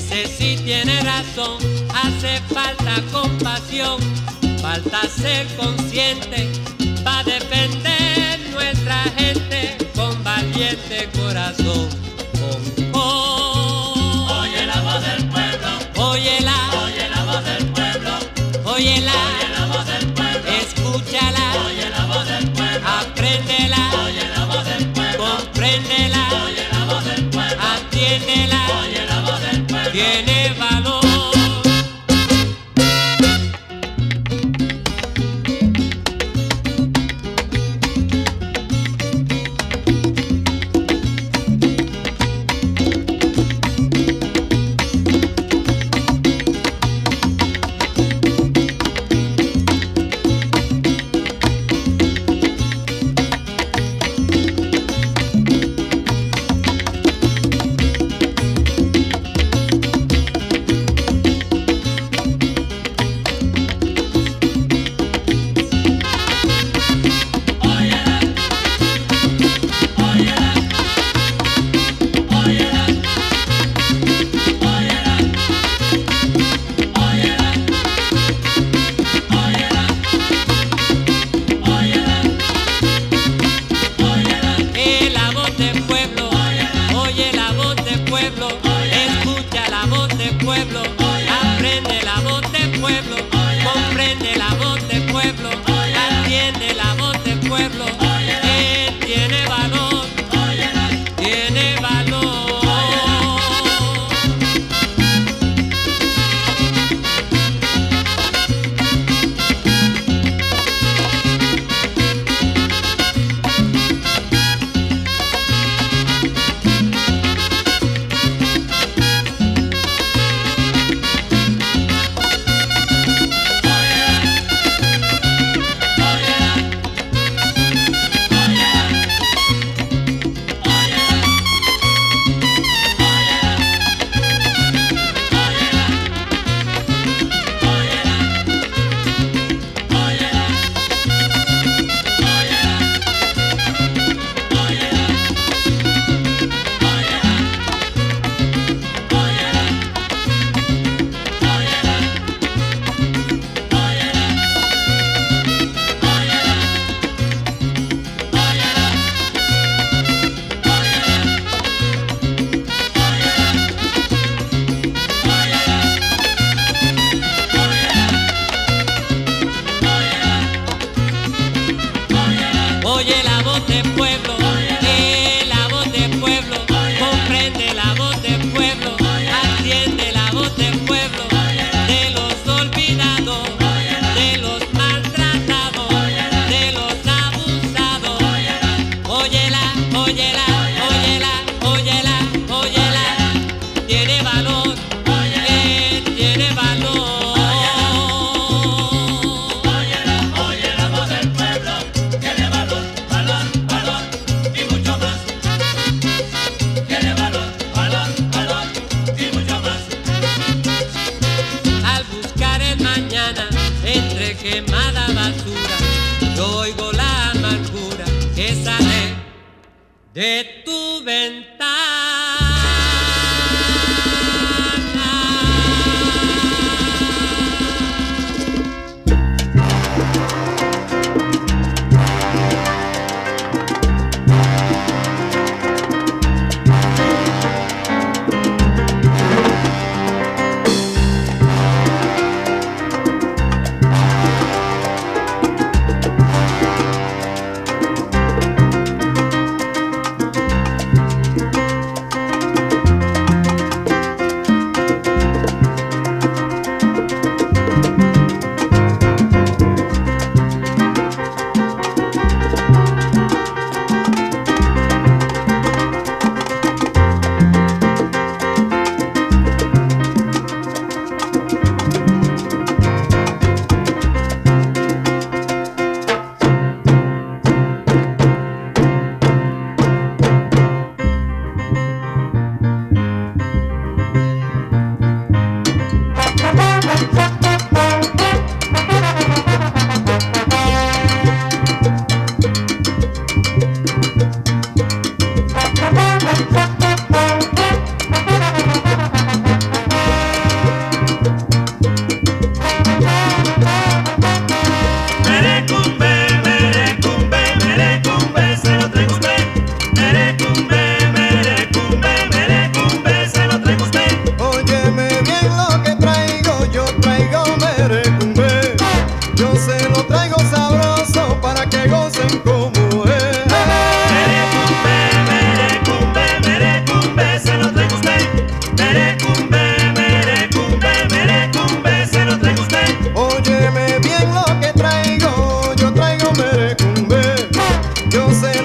Ese sí tiene razón, hace falta compasión, falta ser consciente, para defender nuestra gente con valiente corazón. Con, oh. Oye la voz del pueblo, oye la, oye la voz del pueblo, oye la. tiene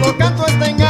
solo canto está en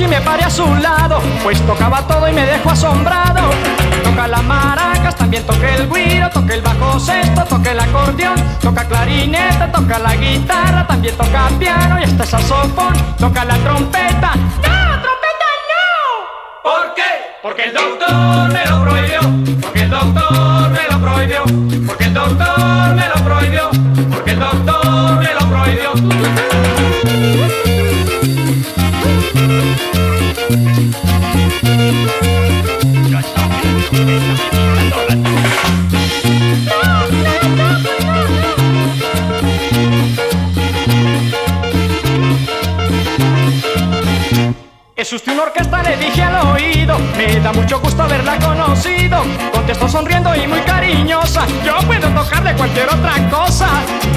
coche y me paré a su lado Pues tocaba todo y me dejó asombrado Toca las maracas, también toca el guiro Toca el bajo sexto, toca el acordeón Toca clarinete, toca la guitarra También toca piano y este saxofón Toca la trompeta ¡No, trompeta no! ¿Por qué? Porque el doctor me lo prohibió Porque el doctor me lo prohibió Yo puedo tocar de cualquier otra cosa.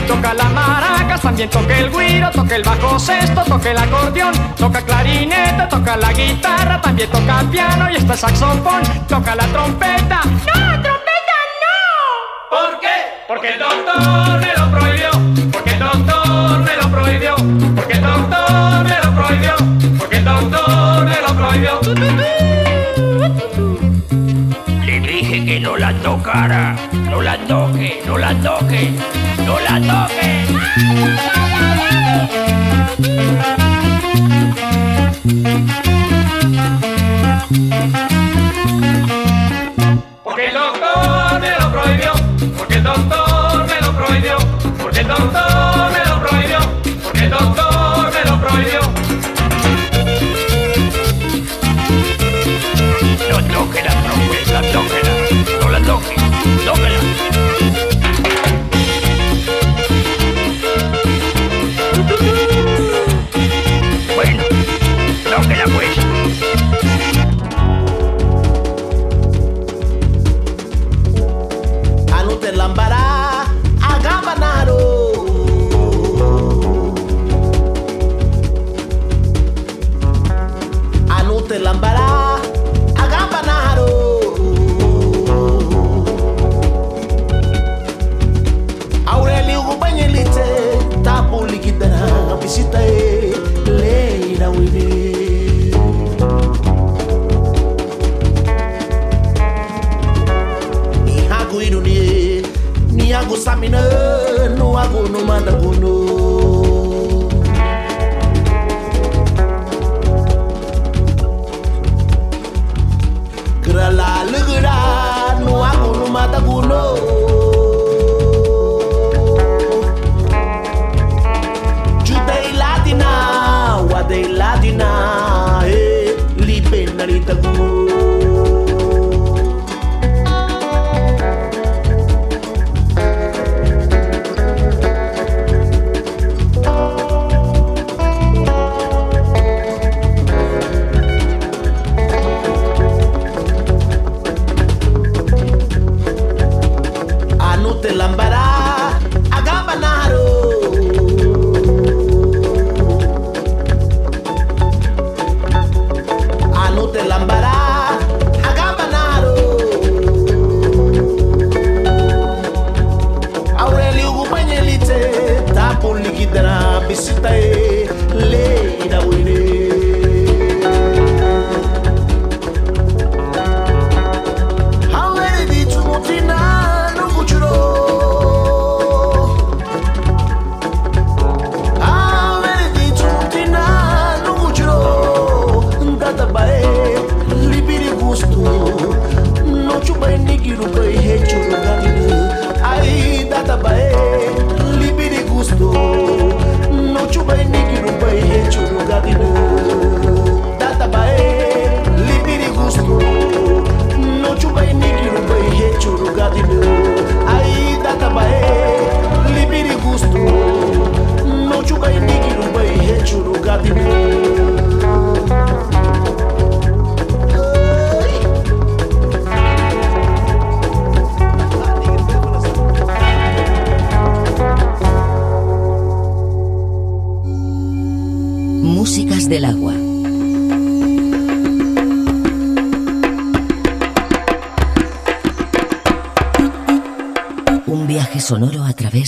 Toca las maracas, también toca el guiro, toca el bajo sexto, toca el acordeón, toca clarinete, toca la guitarra, también toca el piano y este saxofón, toca la trompeta. ¡No, trompeta no! ¿Por qué? Porque el doctor me lo prohibió. Porque el doctor me lo prohibió. Porque el doctor me lo prohibió. Porque el doctor me lo prohibió. Le dije que no la tocara. No la toque, no la toque, no la toque. Porque el doctor me lo prohibió. Porque el doctor me lo prohibió. Porque el doctor me lo prohibió. Porque el doctor me lo prohibió. No toque la trompeta, la ¡Tómela!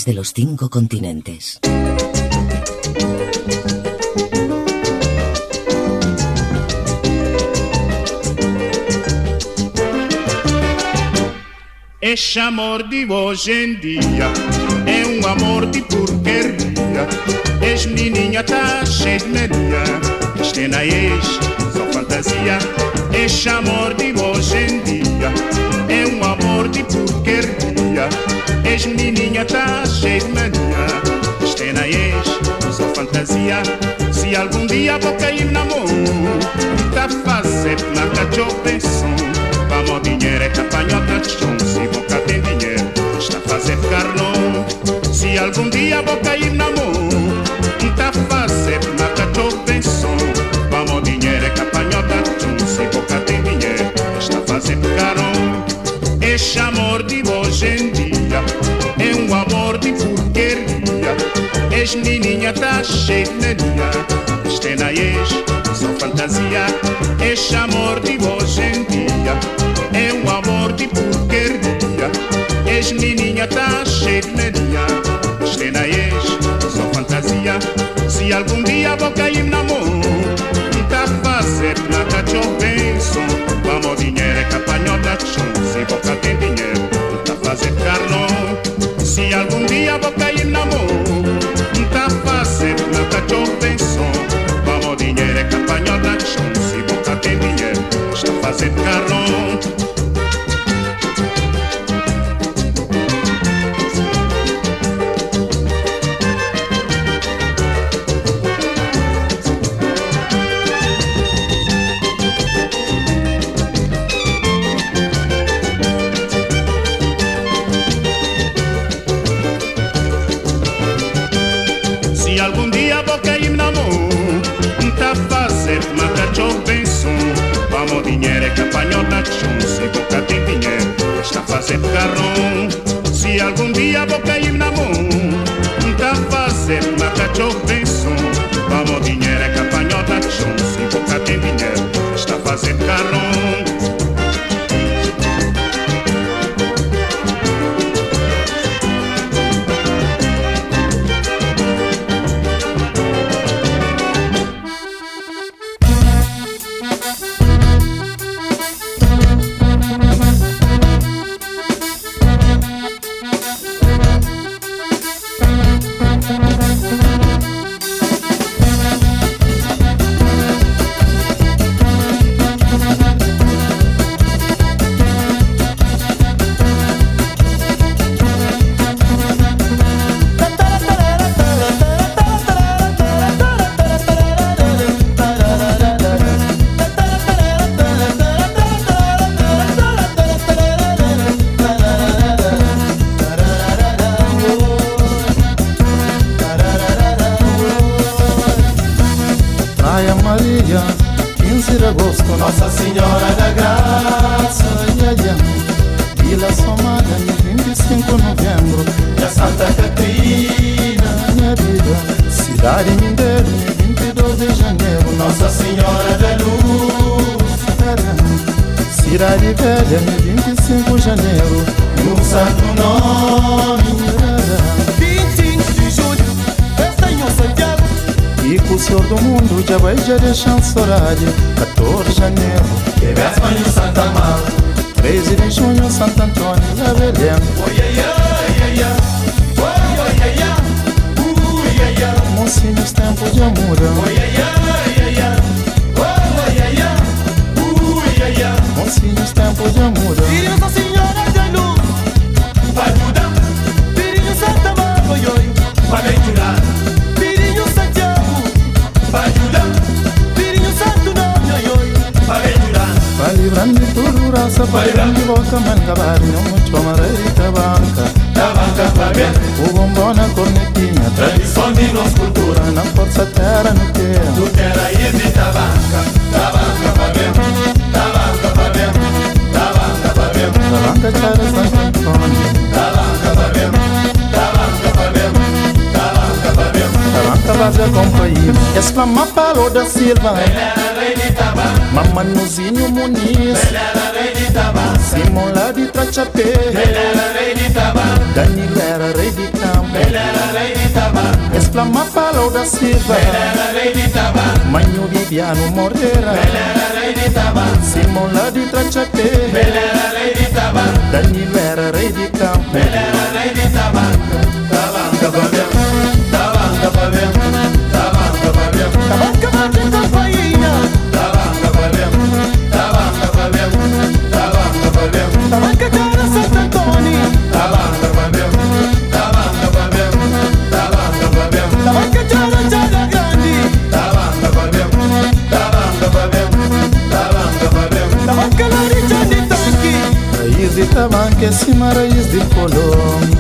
De los cinco continentes. Este amor de hoje em dia é um amor de porcaria. És menininha, tá cheia de media. Isto é na ex, só fantasia. Este amor de hoje em dia é um amor de porcaria. És menininha, tá cheia de media. Isto é na ex, só fantasia. Se algum dia vou cair na mão, tá fazer cachorro pensão. Vamos dinheiro é capanhota de chão Se boca tem dinheiro Está fazer carnão Se algum dia vou cair na mão a fazer cachorro pensão Vamos dinheiro é capanhota de chão Se boca tem dinheiro Está fazer carnão Este amor de hoje És menininha tá cheia de media Isto é na ex, só fantasia. Este amor de hoje em dia. É um amor de porqueria. És menininha tá cheia de media Isto é na ex, só fantasia. Se algum dia vou cair na mão Tá fazer na cachorro benção Vamos dinheiro é capanhota de Se boca tem dinheiro Tá fazer carnão Se algum Si algún día porque Vamos dinheiro é chão Se boca tem dinheiro. Está fazer carrão. Se algum dia vou cair na mão Tá a fazer uma cachorro benção Vamos dinheiro é chão Se boca tem dinheiro. Está a fazer vai sorade 14 de janeiro Que em Santa Amaro. 13 de junho Santo Antônio da Belém ai, ai, ai, ai. Oi, ai, ai. Ai, ai. Monsinhos tempo de amor Oi, ai, ai, ai, oi, ai, ai. Ui, ai, ai. Monsinhos tempo de amor Filho Nossa Senhora da Luz. Ajuda. Filho Santa Amaro, oi, oi. Aventurar. Filho vibrando y tu dura banca la banca o bombona terra no que tu e banca la banca la banca la banca la banca la banca la banca la banca la banca Silva Mamanuzinho Muniz. Era rei de tabanca, Simão lá de Trachapé era rei de tabanca, Danilo era rei de campo era rei de tabanca, Exclama Paulo da Silva. Era rei de tabanca, Manho Viviano Moreira era rei de tabanca, Simão lá de Trachapé era rei de tabanca, Danilo era rei de campo era rei de tabanca, tabanca dentro, tabanca dentro, tabanca pra que si assim, maravillas de color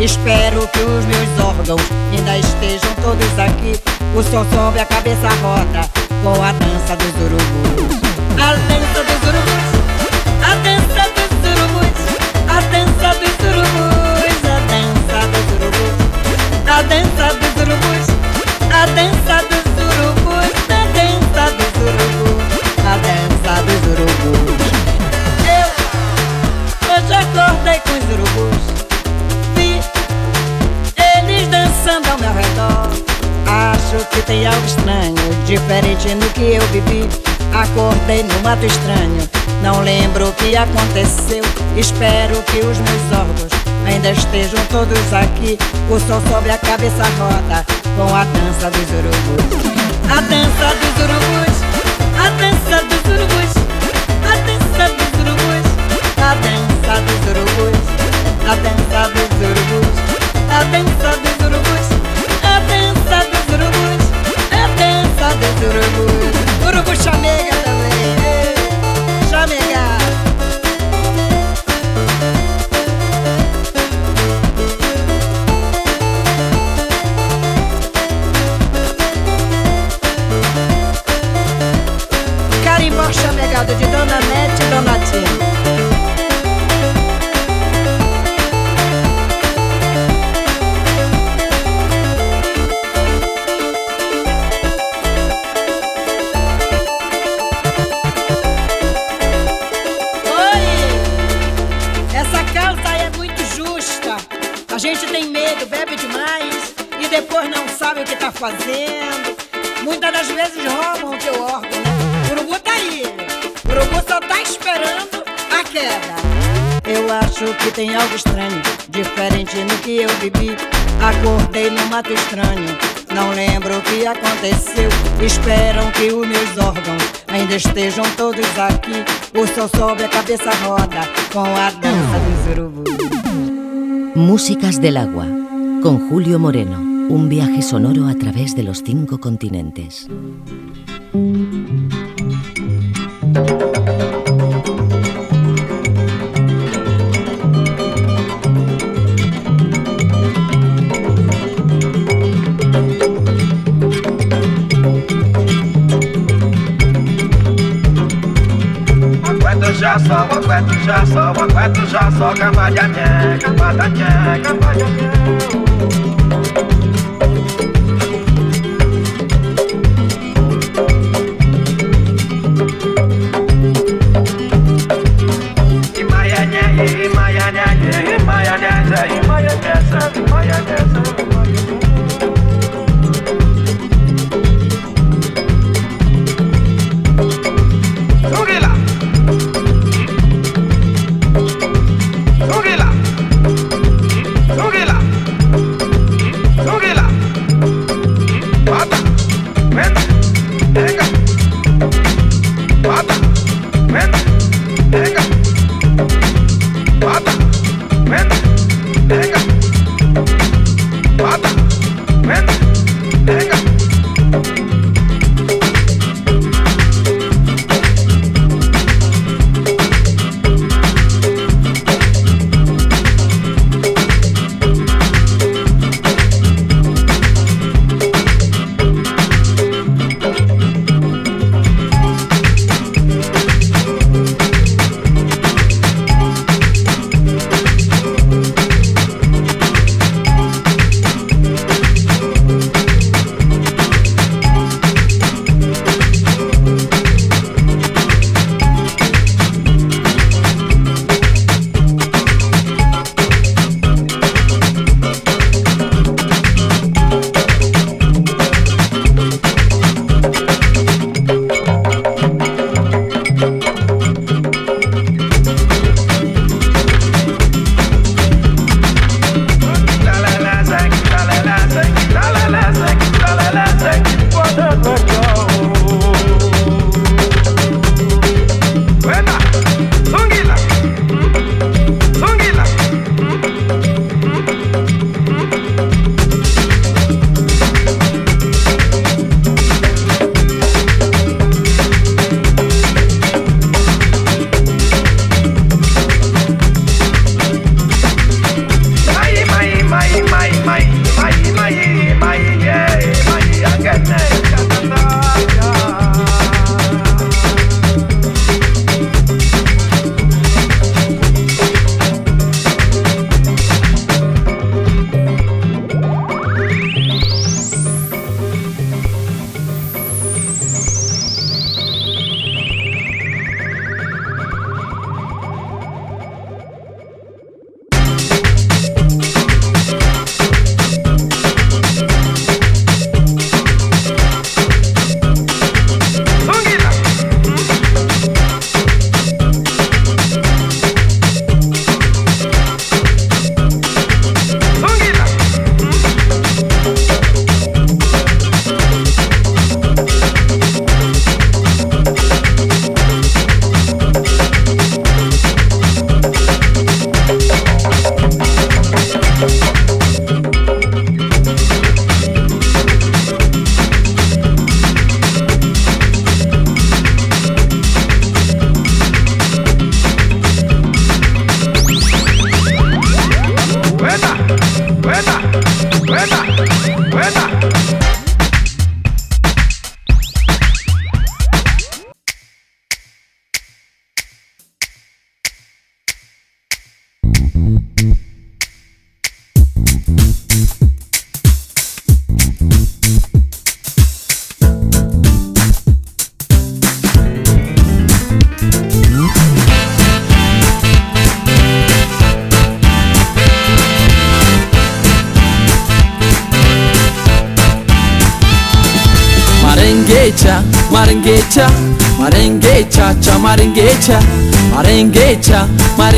Espero que os meus órgãos Ainda estejam todos aqui. O som sobe, a cabeça roda Com a dança dos Mato estranho. Não lembro o que aconteceu. Espero que os meus órgãos Ainda estejam todos aqui. O som sobre a cabeça roda Com a dança dos urubus. A dança dos urubus. A dança dos urubus. A dança dos urubus. A dança dos urubus. A dança dos urubus. A dança dos urubus. A dança dos urubus. A dança dos urubus. Urubu chamega também Jamaica. Vivi. Acordei no mato estranho, não lembro o que aconteceu. Esperam que os meus órgãos ainda estejam todos aqui. O sol sobe, a cabeça roda com a dança dos urubus. Músicas del agua, con Julio Moreno. Un viaje sonoro a través de los cinco continentes. So kwetusza, sowa kwetusza, so kampania nie, kampania nie, kampania nie. Father.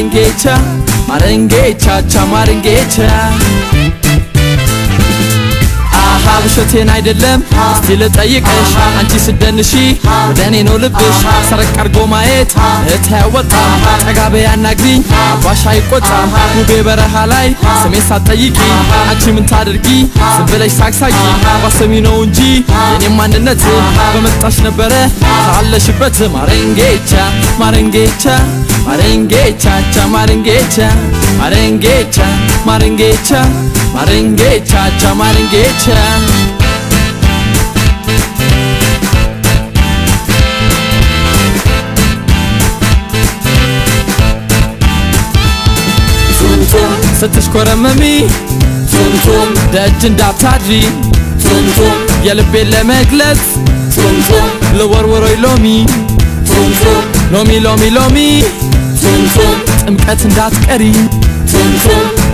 마른 게차 마른 게차차 마른 게차. ውሸቴን አይደለም። እስቲ ልጠይቅሽ አንቺ ስደንሺ ወደ እኔ ነው ልብሽ። ሰረቅ አርጎ ማየት እህት አያወጣም ጠጋቤ ያናግሪኝ አባሽ አይቆጣም። ውቤ በረሃ ላይ ስሜ ሳትጠይቂ አንቺ ምን ታድርጊ ዝም ብለሽ ሳቅሳቂ ባሰሚ ነው እንጂ የኔም ማንነት። በመጣሽ ነበረ ካለሽበት ማረንጌቻ ማረንጌቻ ማረንጌቻ ቻ ማረንጌቻ ማረንጌቻ ማረንጌቻ ማረንጌቻ ቻ ማረንጌቻ ቱምቱም ስትሽኮረመሚ ቱምቱም ደጅ እንዳታድሪ ቱምቱም የልቤን ለመግለጽ ቱምቱም ልወርወሮይ ሎሚ ቱምቱም ሎሚ ሎሚ ሎሚ ቱምቱም ጥምቀት እንዳትቀሪ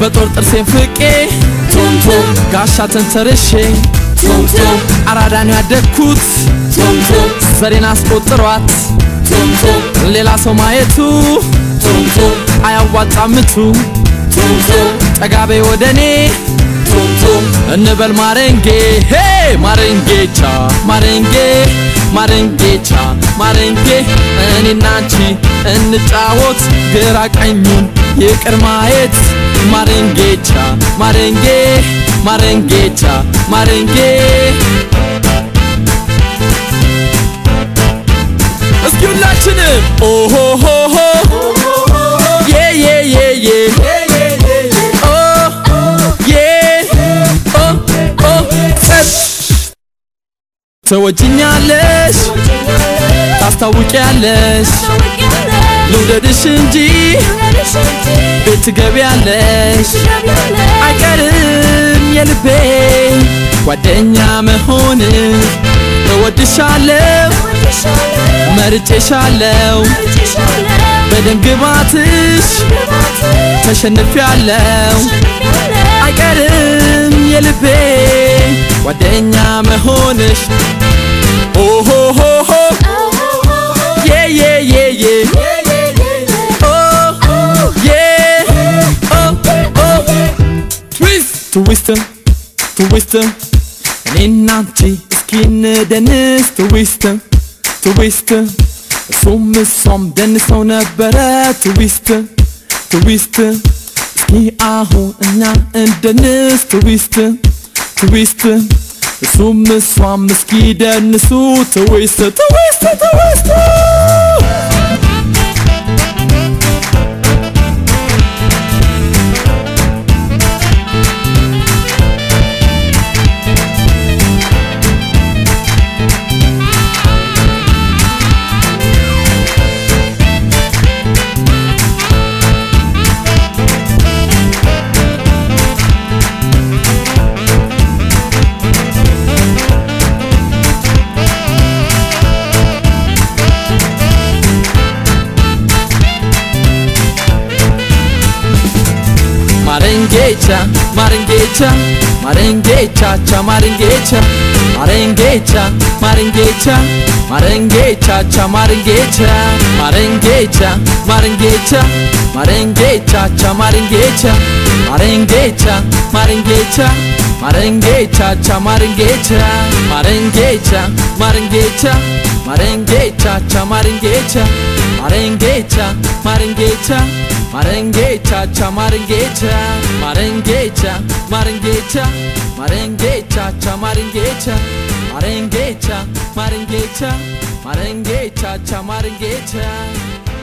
በጦር ጥርሴን ፍቄ ጋሻ ተንተርሼ ቱምቱም አራዳን ያደግኩት ዘሬን አስቆጥሯት ሌላ ሰው ማየቱ አያዋጣምቱ ጠጋቤ ወደ እኔ እንበል ማረንጌ ሄ ማረንጌቻ ማረንጌ ማረንጌቻ ማረንጌ እኔና አንቺ እንጫወት። ግራ ቀኙን ይቅር ማየት። ማረንጌቻ ማረንጌ ማረንጌቻ ማረንጌ እስኪ ሁላችንም ኦሆሆሆ ዬ ታስታውቂያለሽ? ልውደድሽ እንጂ ቤት ትገቢያለሽ? አይቀርም የልቤ ጓደኛ መሆን እወድሻለሁ መርጬሻለሁ በደም ግባትሽ ተሸንፊያለሁ አይቀርም የልቤ ጓደኛ መሆንሽ። ኦሆሆሆ yeah, yeah, yeah, yeah. Oh, oh, yeah. Oh, oh. Twist, twisten, twisten. En innan skinner Dennis, twisten, twisten. Som är som Dennis, hon är beredd, twisten, twisten. Skia hon, na, en Dennis, twisten, twisten. እሱም እሷም እስኪ ደንሱ ትዊስት ትዊስት ትዊስት Marengecha, Marengecha, Marengecha, cha Marengecha, Marengecha, Marengecha, Marengecha, cha Marengecha, Marengecha, Marengecha, Marengecha, cha Marengecha, Marengecha, Marengecha, Marengecha, cha Marengecha, Marengecha, Marengecha, Marengeça, ça marengeça Marengeça, marengeça Marengeça, ça marengeça Marengeça, marengeça Marengeça, ça marengeça Marengeça, marengeça Marengeça, ça marengeça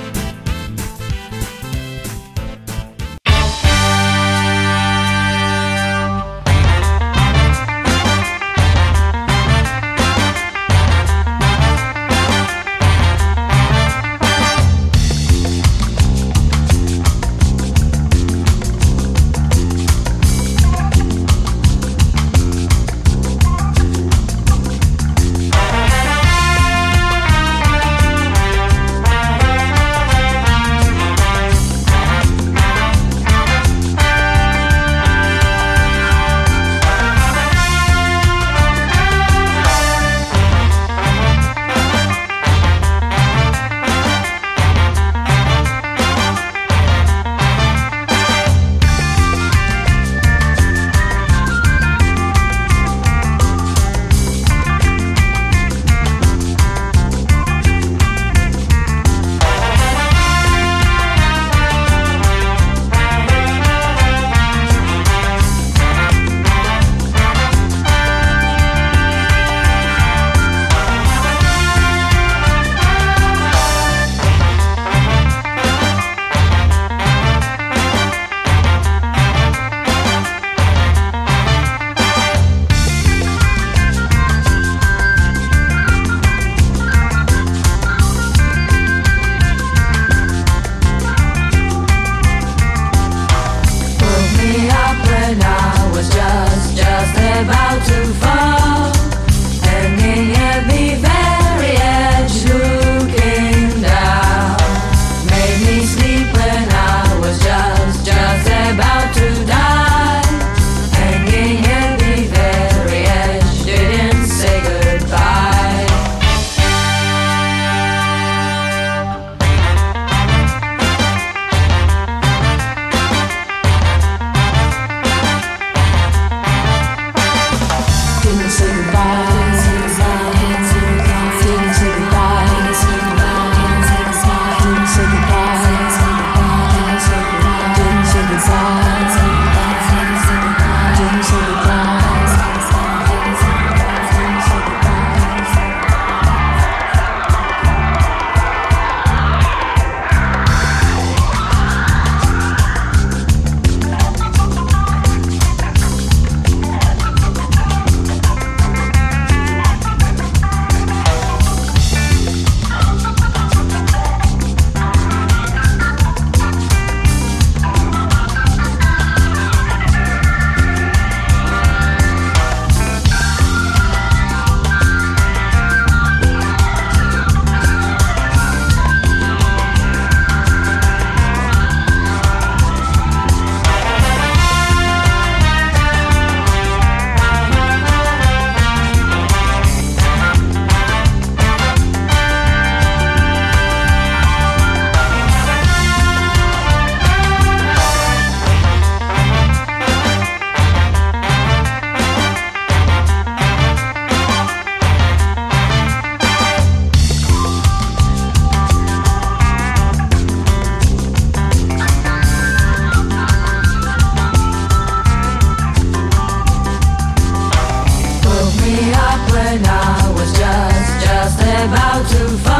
about to fall.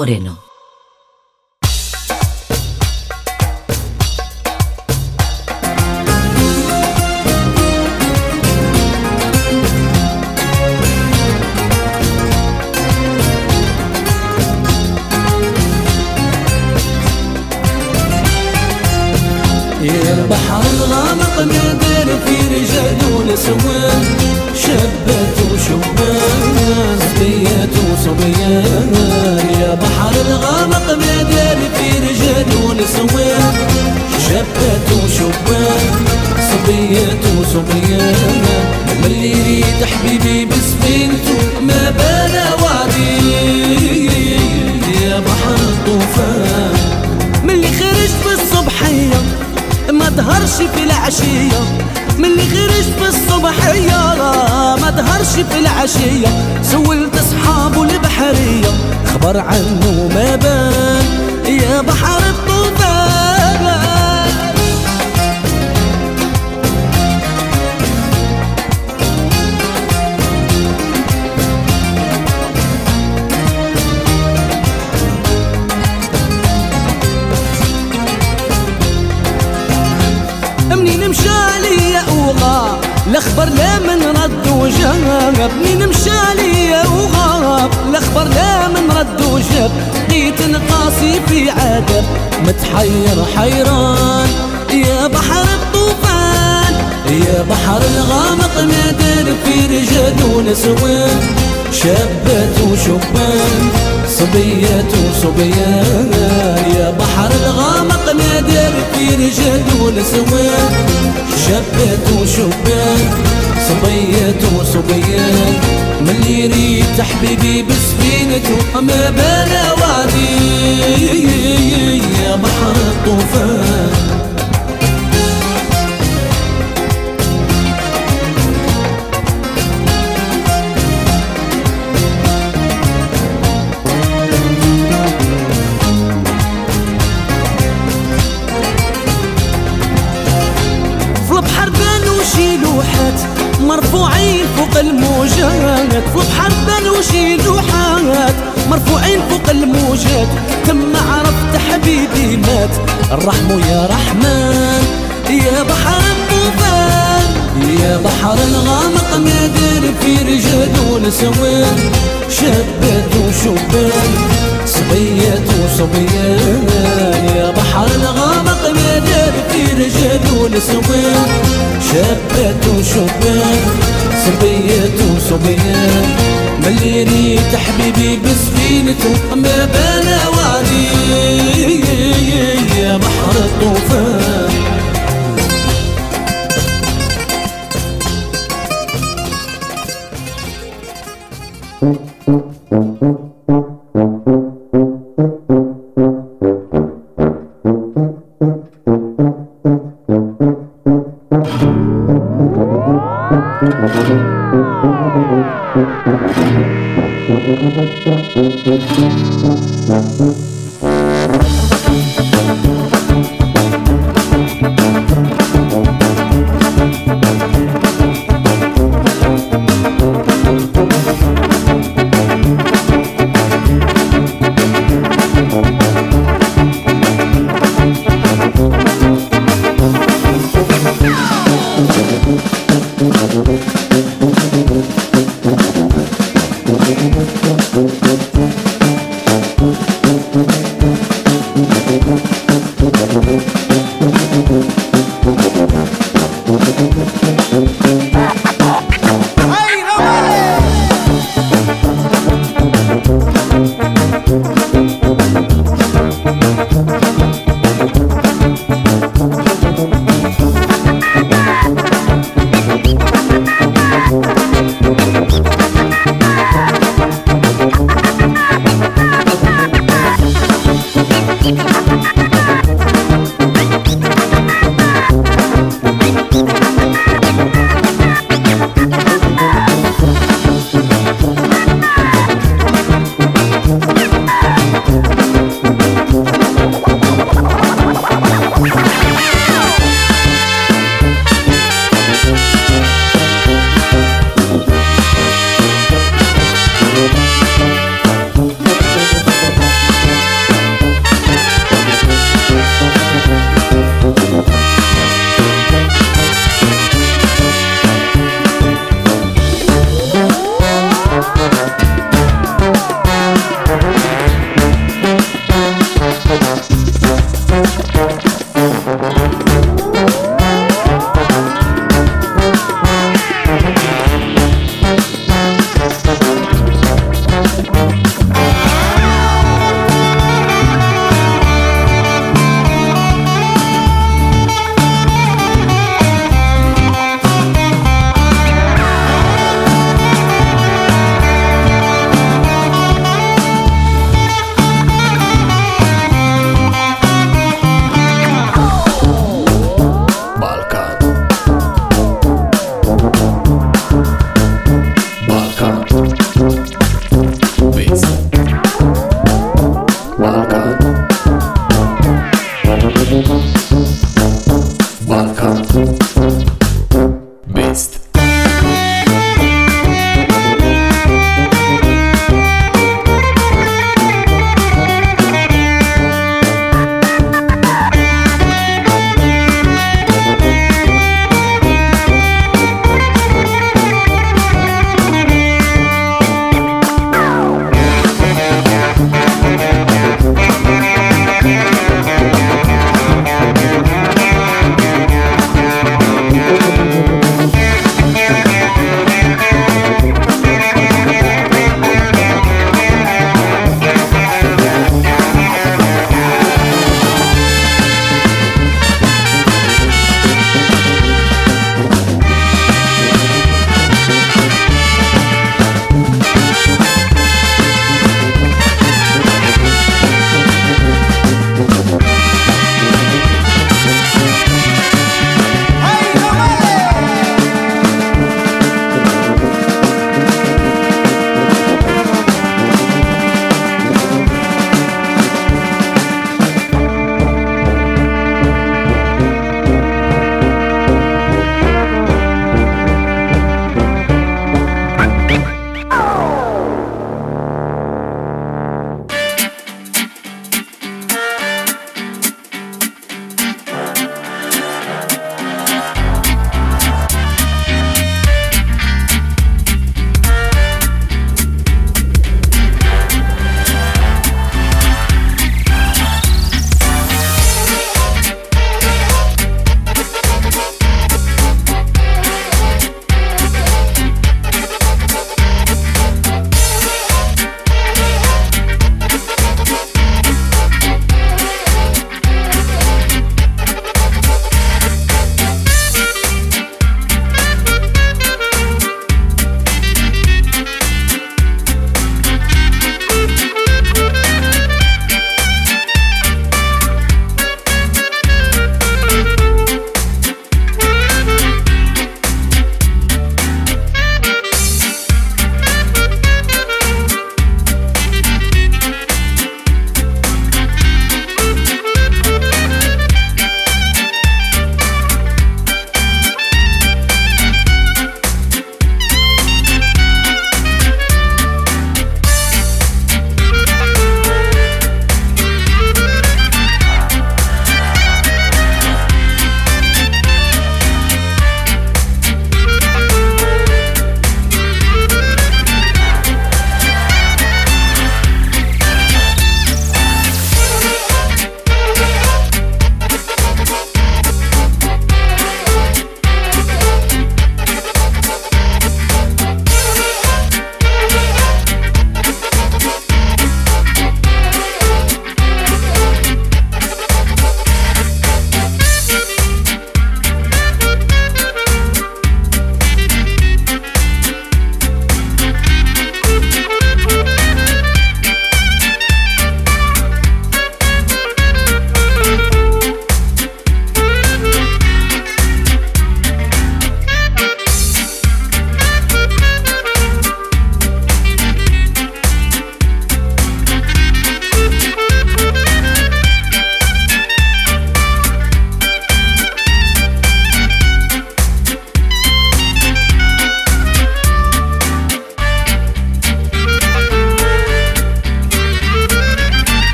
Moreno. متحير حيران. يا بحر الطوفان يا بحر الغامق نادر في رجال ونسوان شابات وشبان صبيات وصبيان. يا بحر الغامق نادر في رجال ونسوان شابات وشبان. صبيت وصبيت من اللي يريد حبيبي بسفينته ما بلا وادي يا بحر الطوفان الرحم يا رحمن يا بحر الطوفان يا بحر الغامق نادر في رجال ونسوان شابات وشبان صبيات وصبيان يا بحر الغامق نادر في رجال ونسوان شابات وشبان صبيات وصبيان. ملي يريد حبيبي بسفينته ما وعدي يا بحر الطوفان.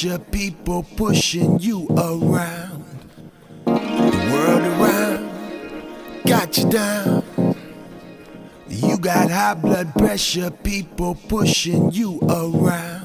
pressure, people pushing you around. The world around got you down. You got high blood pressure, people pushing you around.